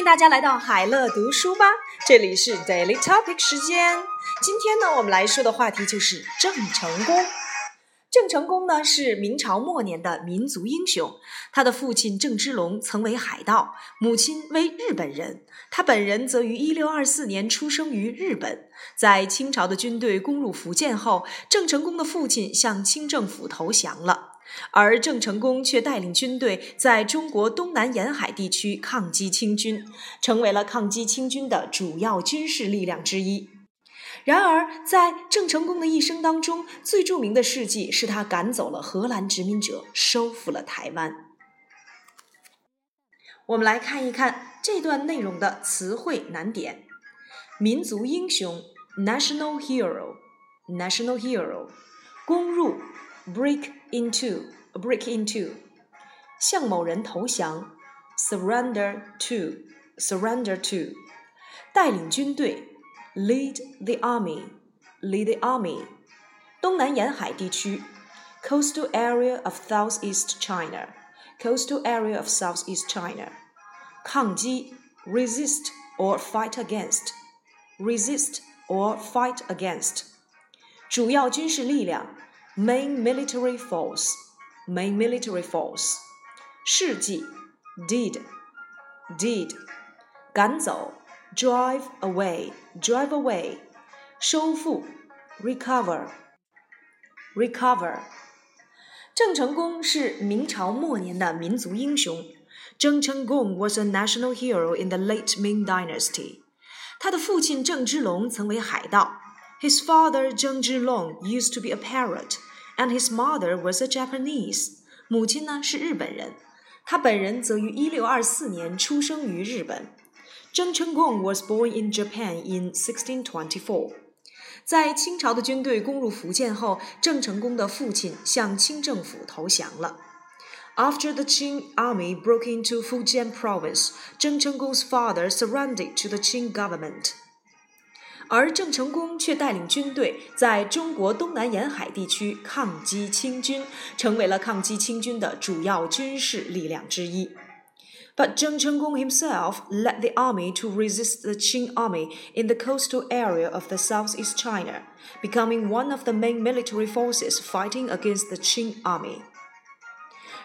欢迎大家来到海乐读书吧，这里是 Daily Topic 时间。今天呢，我们来说的话题就是郑成功。郑成功呢是明朝末年的民族英雄，他的父亲郑芝龙曾为海盗，母亲为日本人。他本人则于一六二四年出生于日本。在清朝的军队攻入福建后，郑成功的父亲向清政府投降了，而郑成功却带领军队在中国东南沿海地区抗击清军，成为了抗击清军的主要军事力量之一。然而，在郑成功的一生当中，最著名的事迹是他赶走了荷兰殖民者，收复了台湾。我们来看一看这段内容的词汇难点：民族英雄 （national hero），national hero；攻入 （break into），break into；向某人投降 （surrender to），surrender to；带领军队。lead the army, lead the army. 东南沿海地区，coastal area of southeast China, coastal area of southeast China. 抗击，resist or fight against, resist or fight against. 主要军事力量 ，main military force, main military force. 事迹，did, did. 赶走 drive away, drive away，收复，recover, recover。郑成功是明朝末年的民族英雄。郑成功 was a national hero in the late Ming Dynasty。他的父亲郑芝龙曾为海盗。His father Zheng Zhilong used to be a pirate, and his mother was a Japanese。母亲呢是日本人，他本人则于1624年出生于日本。Zheng was born in Japan in 1624。在清朝的军队攻入福建后，郑成功的父亲向清政府投降了。After the Qing army broke into Fujian province, Zheng Chenggong's father surrendered to the Qing government. 而郑成功却带领军队在中国东南沿海地区抗击清军，成为了抗击清军的主要军事力量之一。but Zheng Chenggong himself led the army to resist the Qing army in the coastal area of the southeast China, becoming one of the main military forces fighting against the Qing army.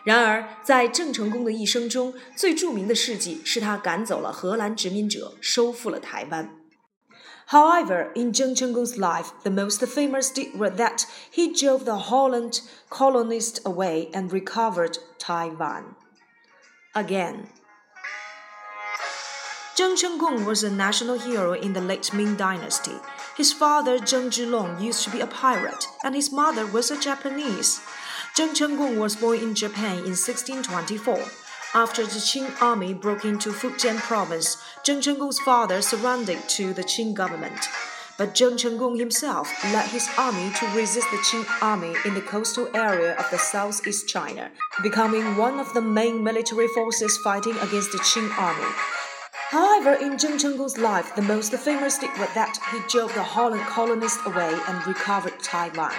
然而，在郑成功的一生中，最着名的事迹是他赶走了荷兰殖民者，收复了台湾。 However, in Zheng Chenggong's life, the most famous deed was that he drove the Holland colonists away and recovered Taiwan. Again. Zheng Chenggong was a national hero in the late Ming Dynasty. His father, Zheng Zhilong, used to be a pirate, and his mother was a Japanese. Zheng Chenggong was born in Japan in 1624. After the Qing army broke into Fujian province, Zheng Chenggong's father surrendered to the Qing government. But Zheng Chenggong himself led his army to resist the Qing army in the coastal area of the southeast China, becoming one of the main military forces fighting against the Qing army. However, in Zheng Chenggong's life, the most famous deed was that he drove the Holland colonists away and recovered Taiwan.